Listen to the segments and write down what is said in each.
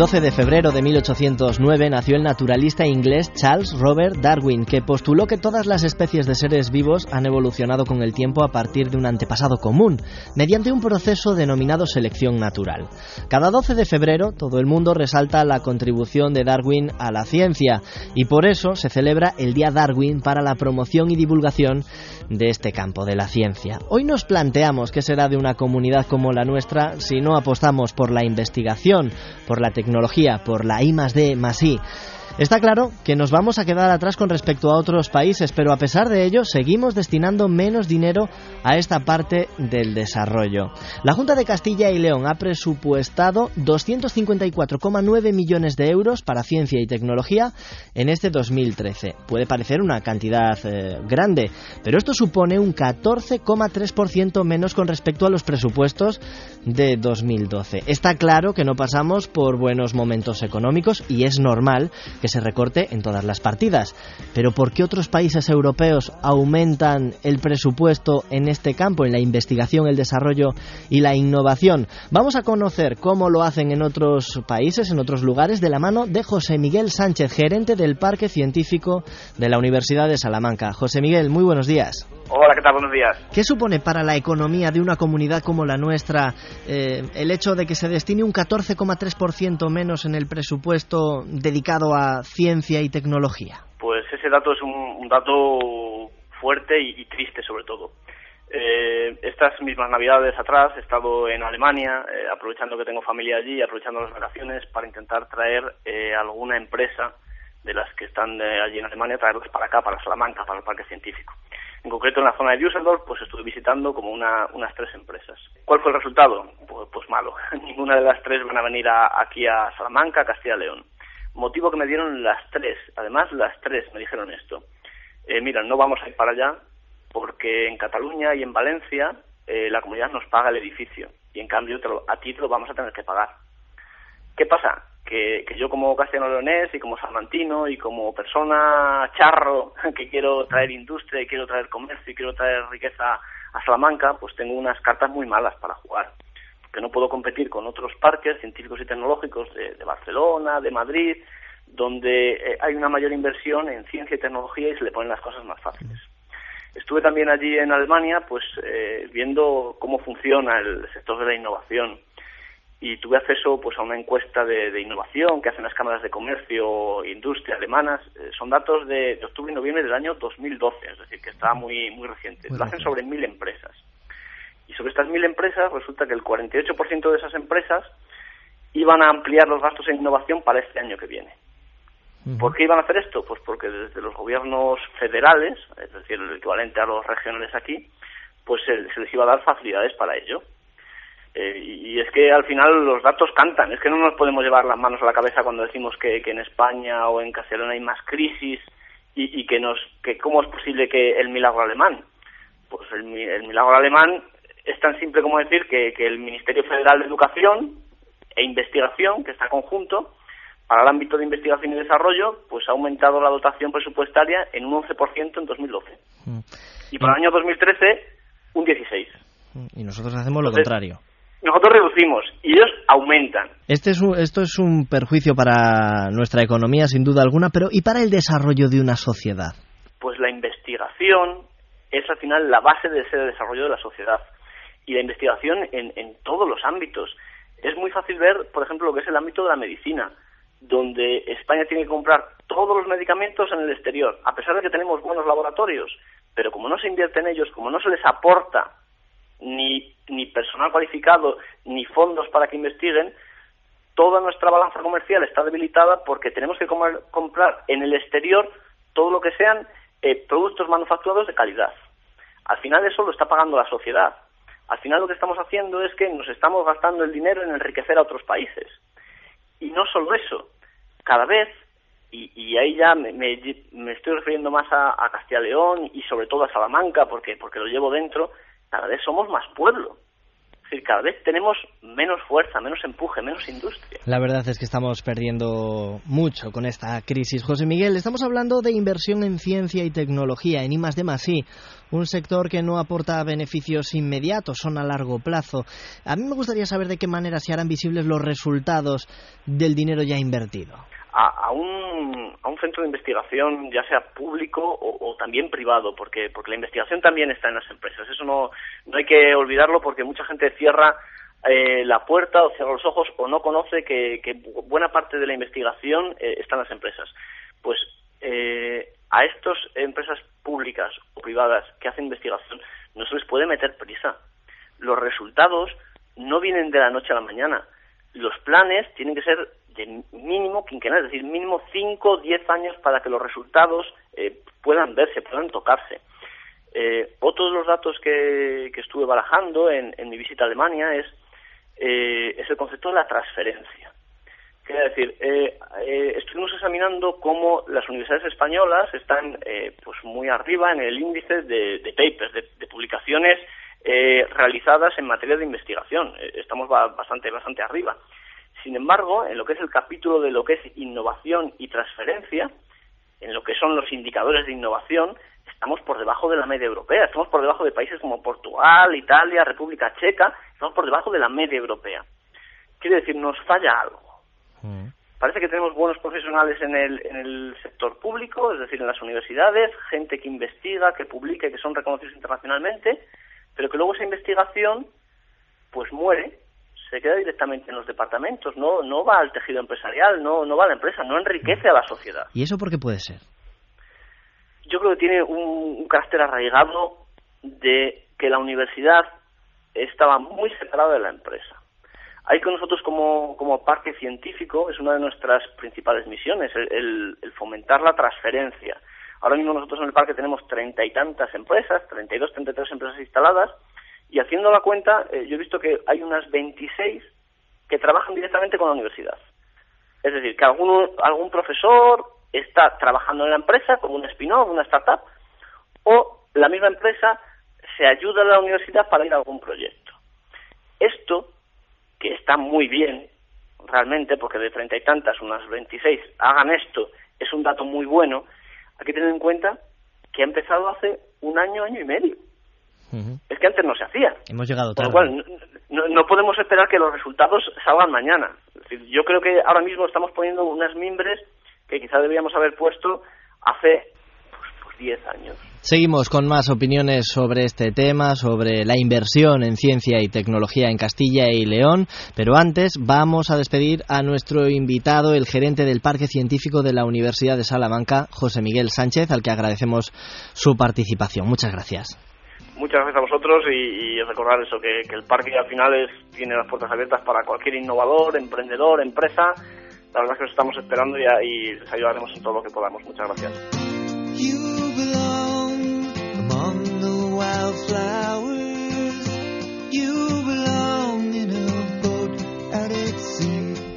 El 12 de febrero de 1809 nació el naturalista inglés Charles Robert Darwin, que postuló que todas las especies de seres vivos han evolucionado con el tiempo a partir de un antepasado común, mediante un proceso denominado selección natural. Cada 12 de febrero todo el mundo resalta la contribución de Darwin a la ciencia y por eso se celebra el Día Darwin para la promoción y divulgación de este campo de la ciencia. Hoy nos planteamos qué será de una comunidad como la nuestra si no apostamos por la investigación, por la tecnología, por la I más D más I. Está claro que nos vamos a quedar atrás con respecto a otros países, pero a pesar de ello seguimos destinando menos dinero a esta parte del desarrollo. La Junta de Castilla y León ha presupuestado 254,9 millones de euros para ciencia y tecnología en este 2013. Puede parecer una cantidad eh, grande, pero esto supone un 14,3% menos con respecto a los presupuestos de 2012. Está claro que no pasamos por buenos momentos económicos y es normal que se recorte en todas las partidas. Pero ¿por qué otros países europeos aumentan el presupuesto en este campo, en la investigación, el desarrollo y la innovación? Vamos a conocer cómo lo hacen en otros países, en otros lugares, de la mano de José Miguel Sánchez, gerente del Parque Científico de la Universidad de Salamanca. José Miguel, muy buenos días. Hola, ¿qué tal? Buenos días. ¿Qué supone para la economía de una comunidad como la nuestra eh, el hecho de que se destine un 14,3% menos en el presupuesto dedicado a ciencia y tecnología? Pues ese dato es un, dato fuerte y, triste sobre todo. Eh, estas mismas navidades atrás he estado en Alemania, eh, aprovechando que tengo familia allí, aprovechando las vacaciones para intentar traer alguna empresa de las que están allí en Alemania, traerlas para acá, para Salamanca, para el parque científico. En concreto, en la zona de Düsseldorf, pues estuve visitando como una, unas tres empresas. ¿Cuál fue el resultado? Pues, pues malo. Ninguna de las tres van a venir aquí a Salamanca, Castilla y León. Motivo que me dieron las tres. Además, las tres me dijeron esto. Eh, mira, no vamos a ir para allá porque en Cataluña y en Valencia eh, la comunidad nos paga el edificio y en cambio a ti lo vamos a tener que pagar. ¿Qué pasa? Que, yo como castellano-leonés y como salmantino y como persona charro que quiero traer industria y quiero traer comercio y quiero traer riqueza a Salamanca, pues tengo unas cartas muy malas para jugar. Que no puedo competir con otros parques científicos y tecnológicos de, Barcelona, de Madrid, donde eh, hay una mayor inversión en ciencia y tecnología y se le ponen las cosas más fáciles. Estuve también allí en Alemania, pues eh, viendo cómo funciona el sector de la innovación y tuve acceso pues a una encuesta de, innovación que hacen las cámaras de comercio e industria alemanas. Eh, son datos de, octubre y noviembre del año 2012, es decir, que está muy, muy reciente. Lo hacen sobre mil empresas. Y sobre estas mil empresas resulta que el 48% de esas empresas iban a ampliar los gastos en innovación para este año que viene. ¿Por qué iban a hacer esto? Pues porque desde los gobiernos federales, es decir, el equivalente a los regionales aquí, pues se les iba a dar facilidades para ello. Eh, y es que al final los datos cantan, es que no nos podemos llevar las manos a la cabeza cuando decimos que, en España o en Castellón hay más crisis y, que nos que cómo es posible que el milagro alemán. Pues el, milagro alemán es tan simple como decir que, el Ministerio Federal de Educación e Investigación, que está conjunto, para el ámbito de investigación y desarrollo, pues ha aumentado la dotación presupuestaria en un 11% en 2012. Mm. Y para el año 2013, un 16%. Y nosotros hacemos lo contrario. Nosotros reducimos y ellos aumentan. Este es esto es un perjuicio para nuestra economía, sin duda alguna, pero ¿y para el desarrollo de una sociedad? Pues la investigación es al final la base de ese desarrollo de la sociedad. Y la investigación en, en todos los ámbitos. Es muy fácil ver, por ejemplo, lo que es el ámbito de la medicina, donde España tiene que comprar todos los medicamentos en el exterior, a pesar de que tenemos buenos laboratorios. Pero como no se invierte en ellos, como no se les aporta ni personal cualificado, ni fondos para que investiguen, toda nuestra balanza comercial está debilitada porque tenemos que comprar en el exterior todo lo que sean eh, productos manufacturados de calidad. Al final eso lo está pagando la sociedad. Al final lo que estamos haciendo es que nos estamos gastando el dinero en enriquecer a otros países. Y no solo eso, cada vez, y, ahí ya me, estoy refiriendo más a, Castilla León y sobre todo a Salamanca porque, porque lo llevo dentro, cada vez somos más pueblo. Decir, cada vez tenemos menos fuerza, menos empuje, menos industria. La verdad es que estamos perdiendo mucho con esta crisis. José Miguel, estamos hablando de inversión en ciencia y tecnología, en I I, un sector que no aporta beneficios inmediatos, son a largo plazo. A mí me gustaría saber de qué manera se harán visibles los resultados del dinero ya invertido. A, un, a un centro de investigación, ya sea público o, también privado, porque, porque la investigación también está en las empresas. Eso no, no hay que olvidarlo porque mucha gente cierra eh, la puerta o cierra los ojos o no conoce que, buena parte de la investigación eh, está en las empresas. Pues eh, a estas empresas públicas o privadas que hacen investigación no se les puede meter prisa. Los resultados no vienen de la noche a la mañana. Los planes tienen que ser mínimo quinquenal, es decir, mínimo 5 o 10 años para que los resultados eh, puedan verse, puedan tocarse. Eh, otro de los datos que, estuve barajando en, mi visita a Alemania es, eh, es el concepto de la transferencia. Quiero decir, eh, eh, estuvimos examinando cómo las universidades españolas están eh, pues muy arriba en el índice de, papers, de, publicaciones realizadas en materia de investigación. estamos bastante, bastante arriba. Sin embargo, en lo que es el capítulo de lo que es innovación y transferencia, en lo que son los indicadores de innovación, estamos por debajo de la media europea. Estamos por debajo de países como Portugal, Italia, República Checa. Estamos por debajo de la media europea. Quiere decir, nos falla algo Mm. Parece que tenemos buenos profesionales en el, en el sector público, es decir, en las universidades, gente que investiga, que publica y que son reconocidos internacionalmente, pero que luego esa investigación pues muere, se queda directamente en los departamentos, no, no va al tejido empresarial, no, no va a la empresa, no enriquece a la sociedad. ¿Y eso por qué puede ser? Yo creo que tiene un carácter arraigado de que la universidad estaba muy separada de la empresa. Hay con nosotros como, como parque científico, es una de nuestras principales misiones, el, fomentar la transferencia. Ahora mismo nosotros en el parque tenemos treinta y tantas empresas, treinta y dos, treinta y tres empresas instaladas, y haciendo la cuenta, eh, yo he visto que hay unas 26 que trabajan directamente con la universidad. Es decir, que algún, profesor está trabajando en la empresa como un spin-off, una startup, o la misma empresa se ayuda a la universidad para ir a algún proyecto. Esto que está muy bien realmente, porque de treinta y tantas, unas veintiséis, hagan esto, es un dato muy bueno, hay que tener en cuenta que ha empezado hace un año, año y medio. Es que antes no se hacía. Hemos llegado tarde. Por lo cual, no, podemos esperar que los resultados salgan mañana. yo creo que ahora mismo estamos poniendo unas mimbres que quizá debíamos haber puesto hace pues, 10 pues años. Seguimos con más opiniones sobre este tema, sobre la inversión en ciencia y tecnología en Castilla y León, pero antes vamos a despedir a nuestro invitado, el gerente del Parque Científico de la Universidad de Salamanca, José Miguel Sánchez, al que agradecemos su participación. Muchas gracias. Muchas gracias a vosotros y, recordar eso, que, el parque al final tiene las puertas abiertas para cualquier innovador, emprendedor, empresa. La verdad es que los estamos esperando y, y les ayudaremos en todo lo que podamos. Muchas gracias.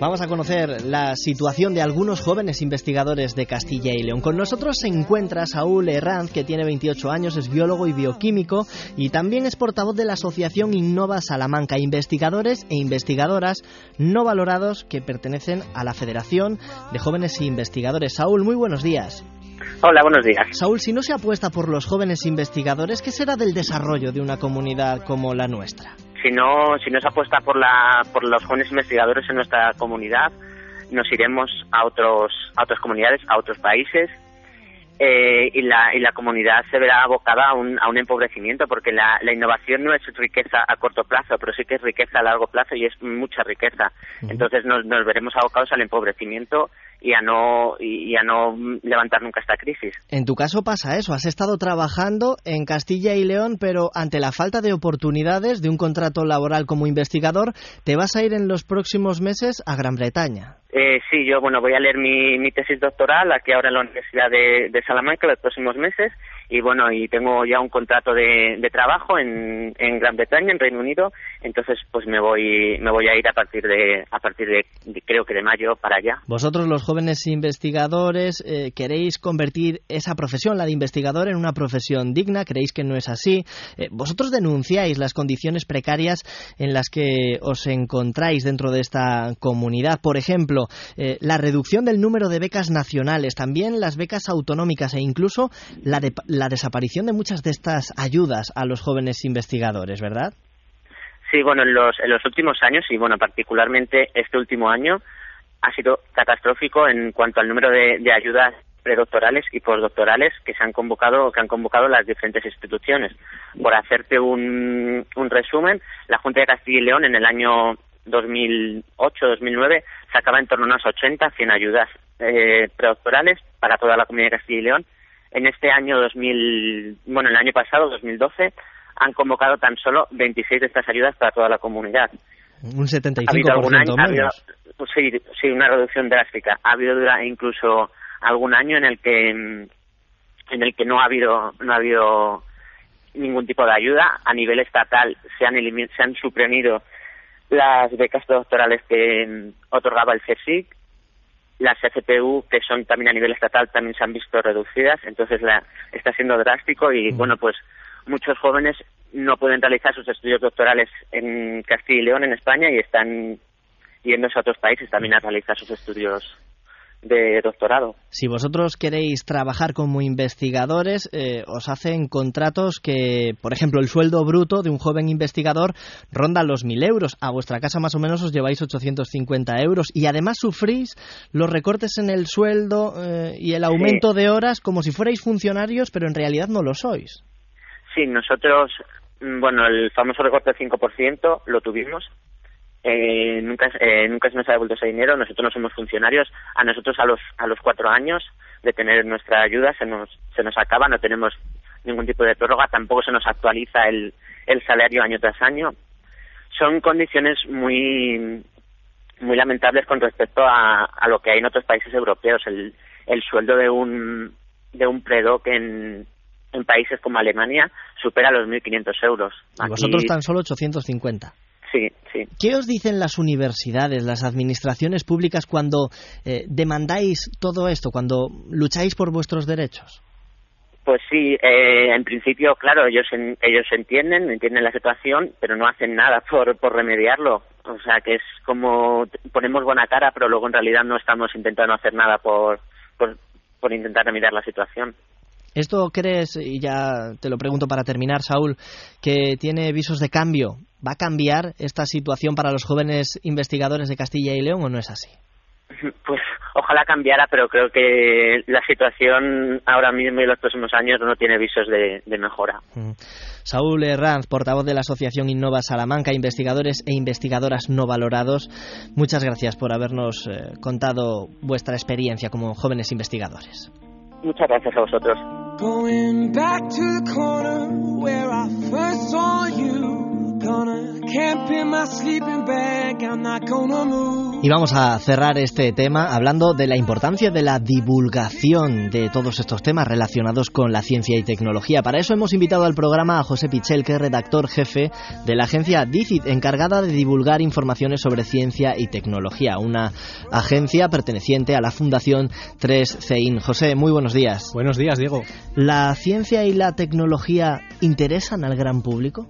Vamos a conocer la situación de algunos jóvenes investigadores de Castilla y León. Con nosotros se encuentra Saúl Herranz, que tiene 28 años, es biólogo y bioquímico y también es portavoz de la Asociación Innova Salamanca, investigadores e investigadoras no valorados que pertenecen a la Federación de Jóvenes Investigadores. Saúl, muy buenos días. Hola, buenos días. Saúl, si no se apuesta por los jóvenes investigadores, ¿qué será del desarrollo de una comunidad como la nuestra? Si no, si no se apuesta por, la, por los jóvenes investigadores en nuestra comunidad, nos iremos a, otros, a otras comunidades, a otros países, eh, y, la, y la comunidad se verá abocada a un, a un empobrecimiento, porque la, la, innovación no es riqueza a corto plazo, pero sí que es riqueza a largo plazo y es mucha riqueza. Entonces nos, nos veremos abocados al empobrecimiento y a no y a no levantar nunca esta crisis. En tu caso pasa eso, has estado trabajando en Castilla y León, pero ante la falta de oportunidades de un contrato laboral como investigador, te vas a ir en los próximos meses a Gran Bretaña. Eh, sí, yo bueno voy a leer mi, mi tesis doctoral aquí ahora en la Universidad de, de Salamanca los próximos meses y bueno y tengo ya un contrato de, trabajo en, en, Gran Bretaña en Reino Unido entonces pues me voy me voy a ir a partir de a partir de, creo que de mayo para allá vosotros los jóvenes investigadores eh, queréis convertir esa profesión, la de investigador, en una profesión digna, creéis que no es así. Eh, vosotros denunciáis las condiciones precarias en las que os encontráis dentro de esta comunidad. Por ejemplo, eh, la reducción del número de becas nacionales, también las becas autonómicas e incluso la, la desaparición de muchas de estas ayudas a los jóvenes investigadores, ¿verdad? Sí, bueno, en los, en los últimos años y bueno, particularmente este último año ha sido catastrófico en cuanto al número de, de ayudas predoctorales y postdoctorales que se han convocado que han convocado las diferentes instituciones. Por hacerte un, un resumen, la Junta de Castilla y León en el año 2008-2009 sacaba en torno a unas 80, 100 ayudas eh, predoctorales para toda la comunidad de Castilla y León. En este año 2000, bueno, el año pasado, 2012, han convocado tan solo 26 de estas ayudas para toda la comunidad. Un 75% ha habido algún año, menos. sí, sí, una reducción drástica. Ha habido incluso algún año en el que en el que no ha habido no ha habido ningún tipo de ayuda a nivel estatal se han se han suprimido las becas doctorales que otorgaba el CSIC las FPU que son también a nivel estatal también se han visto reducidas entonces la está siendo drástico y bueno pues muchos jóvenes no pueden realizar sus estudios doctorales en Castilla y León en España y están yéndose a otros países también a realizar sus estudios de doctorado. Si vosotros queréis trabajar como investigadores, eh, os hacen contratos que, por ejemplo, el sueldo bruto de un joven investigador ronda los 1.000 euros. A vuestra casa más o menos os lleváis 850 euros y además sufrís los recortes en el sueldo eh, y el aumento de horas como si fuerais funcionarios, pero en realidad no lo sois. Sí, nosotros, mm, bueno, el famoso recorte del 5% lo tuvimos eh, nunca eh, nunca se nos ha devuelto ese dinero. Nosotros no somos funcionarios. A nosotros a los a los cuatro años de tener nuestra ayuda se nos se nos acaba. No tenemos ningún tipo de prórroga. Tampoco se nos actualiza el el salario año tras año. Son condiciones muy muy lamentables con respecto a, a lo que hay en otros países europeos. El el sueldo de un de un predoc en en países como Alemania supera los 1.500 euros. Y vosotros tan solo 850. Sí, sí. ¿Qué os dicen las universidades, las administraciones públicas cuando eh, demandáis todo esto, cuando lucháis por vuestros derechos? Pues sí, eh, en principio, claro, ellos ellos entienden, entienden la situación, pero no hacen nada por, por remediarlo. O sea, que es como ponemos buena cara, pero luego en realidad no estamos intentando hacer nada por, por, por intentar remediar la situación. ¿Esto crees, y ya te lo pregunto para terminar, Saúl, que tiene visos de cambio? ¿Va a cambiar esta situación para los jóvenes investigadores de Castilla y León o no es así? Pues ojalá cambiara, pero creo que la situación ahora mismo y los próximos años no tiene visos de, mejora. Mm. Saúl Herranz, portavoz de la Asociación Innova Salamanca, investigadores e investigadoras no valorados, muchas gracias por habernos eh, contado vuestra experiencia como jóvenes investigadores. Muchas gracias a vosotros. Y vamos a cerrar este tema hablando de la importancia de la divulgación de todos estos temas relacionados con la ciencia y tecnología. Para eso hemos invitado al programa a José Pichel, que es redactor jefe de la agencia DICIT, encargada de divulgar informaciones sobre ciencia y tecnología, una agencia perteneciente a la Fundación 3CEIN. José, muy buenos días. Buenos días, Diego. ¿La ciencia y la tecnología interesan al gran público?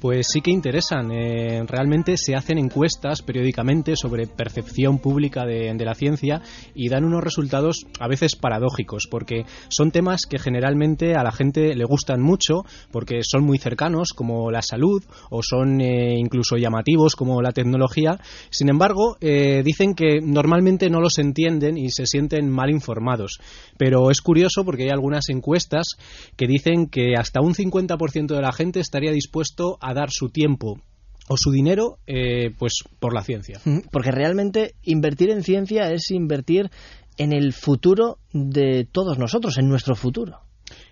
Pues sí que interesan. Eh, realmente se hacen encuestas periódicamente sobre percepción pública de, la ciencia y dan unos resultados a veces paradójicos, porque son temas que generalmente a la gente le gustan mucho, porque son muy cercanos, como la salud, o son eh, incluso llamativos, como la tecnología. Sin embargo, eh, dicen que normalmente no los entienden y se sienten mal informados. Pero es curioso porque hay algunas encuestas que dicen que hasta un 50% de la gente estaría dispuesto a dar su tiempo o su dinero eh, pues por la ciencia. Porque realmente invertir en ciencia es invertir en el futuro de todos nosotros, en nuestro futuro.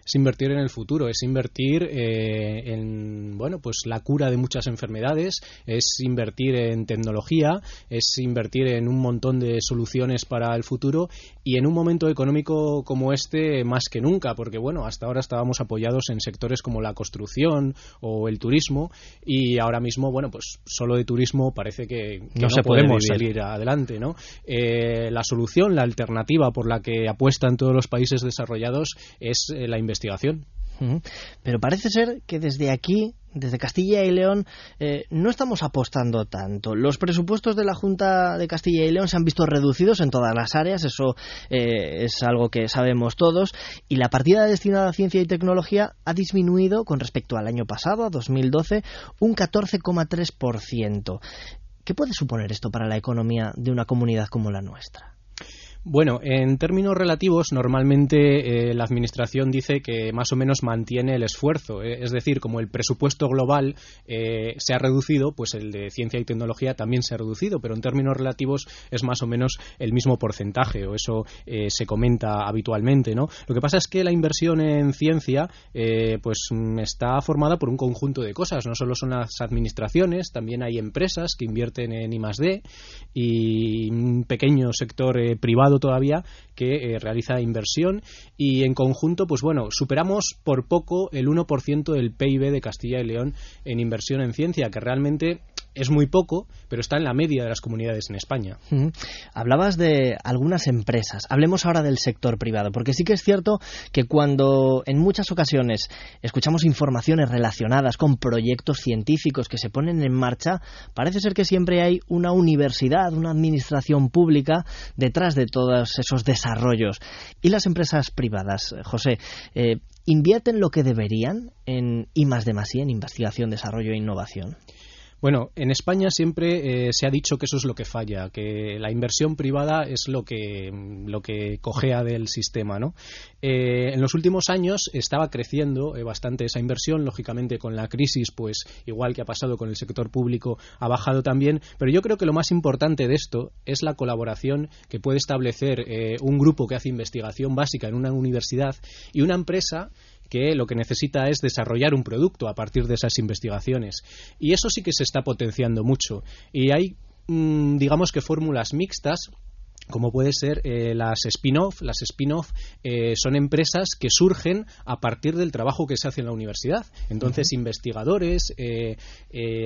Es invertir en el futuro, es invertir eh, en bueno, pues la cura de muchas enfermedades, es invertir en tecnología, es invertir en un montón de soluciones para el futuro y en un momento económico como este más que nunca, porque bueno, hasta ahora estábamos apoyados en sectores como la construcción o el turismo y ahora mismo, bueno, pues solo de turismo parece que, no, se podemos salir adelante, ¿no? Eh, la solución, la alternativa por la que apuestan todos los países desarrollados es eh, la investigación. Pero parece ser que desde aquí, desde Castilla y León, eh, no estamos apostando tanto. Los presupuestos de la Junta de Castilla y León se han visto reducidos en todas las áreas, eso eh, es algo que sabemos todos, y la partida destinada a ciencia y tecnología ha disminuido con respecto al año pasado, a 2012, un 14,3%. ¿Qué puede suponer esto para la economía de una comunidad como la nuestra? Bueno, en términos relativos, normalmente eh, la Administración dice que más o menos mantiene el esfuerzo. Eh, es decir, como el presupuesto global eh, se ha reducido, pues el de ciencia y tecnología también se ha reducido, pero en términos relativos es más o menos el mismo porcentaje, o eso se comenta habitualmente. ¿no? Lo que pasa es que la inversión en ciencia pues mm, está formada por un conjunto de cosas. No solo son las administraciones, también hay empresas que invierten en I+D y un pequeño sector privado todavía que eh, realiza inversión. Y en conjunto, pues bueno, superamos por poco el 1% del PIB de Castilla y León en inversión en ciencia, que realmente es muy poco, pero está en la media de las comunidades en España. Hablabas de algunas empresas. Hablemos ahora del sector privado, porque sí que es cierto que cuando en muchas ocasiones escuchamos informaciones relacionadas con proyectos científicos que se ponen en marcha, parece ser que siempre hay una universidad, una administración pública detrás de todos esos desarrollos. ¿Y las empresas privadas, José? Eh, ¿Invierten lo que deberían en I más más en investigación, desarrollo e innovación? Bueno, en España siempre eh, se ha dicho que eso es lo que falla, que la inversión privada es lo que, lo que cojea del sistema. ¿no? Eh, en los últimos años estaba creciendo eh, bastante esa inversión, lógicamente con la crisis, pues igual que ha pasado con el sector público, ha bajado también, pero yo creo que lo más importante de esto es la colaboración que puede establecer un grupo que hace investigación básica en una universidad y una empresa que lo que necesita es desarrollar un producto a partir de esas investigaciones. Y eso sí que se está potenciando mucho. Y hay, mm, digamos que fórmulas mixtas como puede ser eh, las spin-off. Las spin-off eh, son empresas que surgen a partir del trabajo que se hace en la universidad. Entonces, investigadores, eh,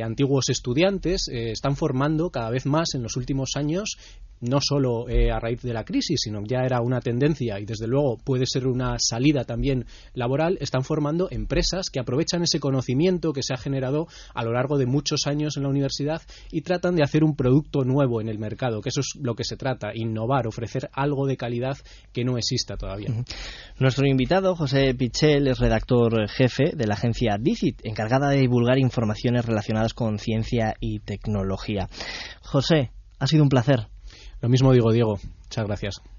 antiguos estudiantes están formando cada vez más en los últimos años no solo eh, a raíz de la crisis, sino ya era una tendencia y desde luego puede ser una salida también laboral, están formando empresas que aprovechan ese conocimiento que se ha generado a lo largo de muchos años en la universidad y tratan de hacer un producto nuevo en el mercado, que eso es lo que se trata, innovar, ofrecer algo de calidad que no exista todavía. Nuestro invitado, José Pichel, es redactor jefe de la agencia DICIT, encargada de divulgar informaciones relacionadas con ciencia y tecnología. José, ha sido un placer. Lo mismo digo, Diego. Muchas gracias.